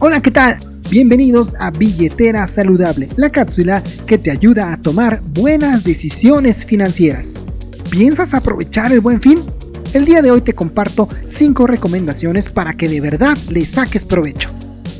Hola, ¿qué tal? Bienvenidos a Billetera Saludable, la cápsula que te ayuda a tomar buenas decisiones financieras. ¿Piensas aprovechar el buen fin? El día de hoy te comparto 5 recomendaciones para que de verdad le saques provecho.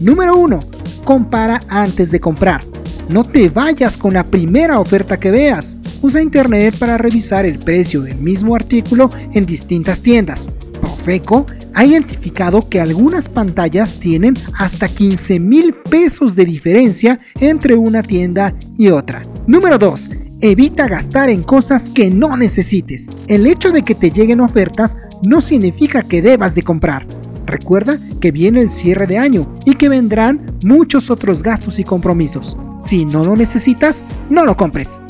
Número 1. Compara antes de comprar. No te vayas con la primera oferta que veas. Usa internet para revisar el precio del mismo artículo en distintas tiendas. Profeco ha identificado que algunas pantallas tienen hasta 15 mil pesos de diferencia entre una tienda y otra. Número 2. Evita gastar en cosas que no necesites. El hecho de que te lleguen ofertas no significa que debas de comprar. Recuerda que viene el cierre de año y que vendrán muchos otros gastos y compromisos. Si no lo necesitas, no lo compres.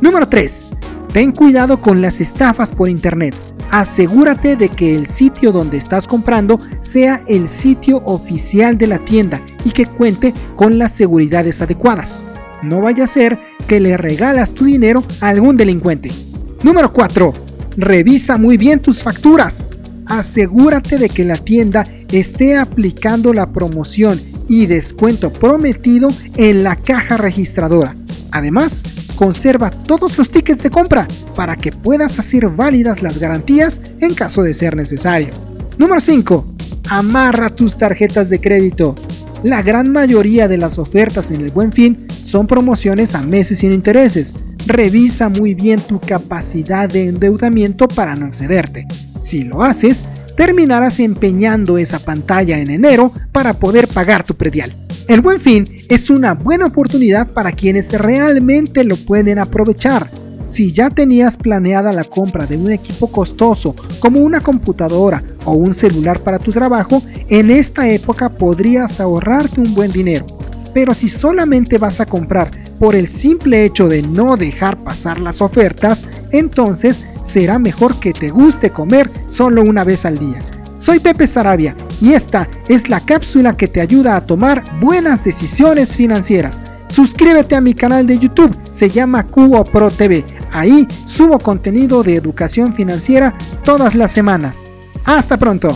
Número 3. Ten cuidado con las estafas por internet. Asegúrate de que el sitio donde estás comprando sea el sitio oficial de la tienda y que cuente con las seguridades adecuadas. No vaya a ser que le regalas tu dinero a algún delincuente. Número 4. Revisa muy bien tus facturas. Asegúrate de que la tienda esté aplicando la promoción y descuento prometido en la caja registradora. Además, conserva todos los tickets de compra para que puedas hacer válidas las garantías en caso de ser necesario. Número 5. Amarra tus tarjetas de crédito. La gran mayoría de las ofertas en el buen fin son promociones a meses sin intereses. Revisa muy bien tu capacidad de endeudamiento para no excederte. Si lo haces, terminarás empeñando esa pantalla en enero para poder pagar tu predial. El buen fin es una buena oportunidad para quienes realmente lo pueden aprovechar. Si ya tenías planeada la compra de un equipo costoso como una computadora o un celular para tu trabajo, en esta época podrías ahorrarte un buen dinero. Pero si solamente vas a comprar por el simple hecho de no dejar pasar las ofertas, entonces será mejor que te guste comer solo una vez al día. Soy Pepe Sarabia y esta es la cápsula que te ayuda a tomar buenas decisiones financieras. Suscríbete a mi canal de YouTube, se llama Cubo Pro TV. Ahí subo contenido de educación financiera todas las semanas. Hasta pronto.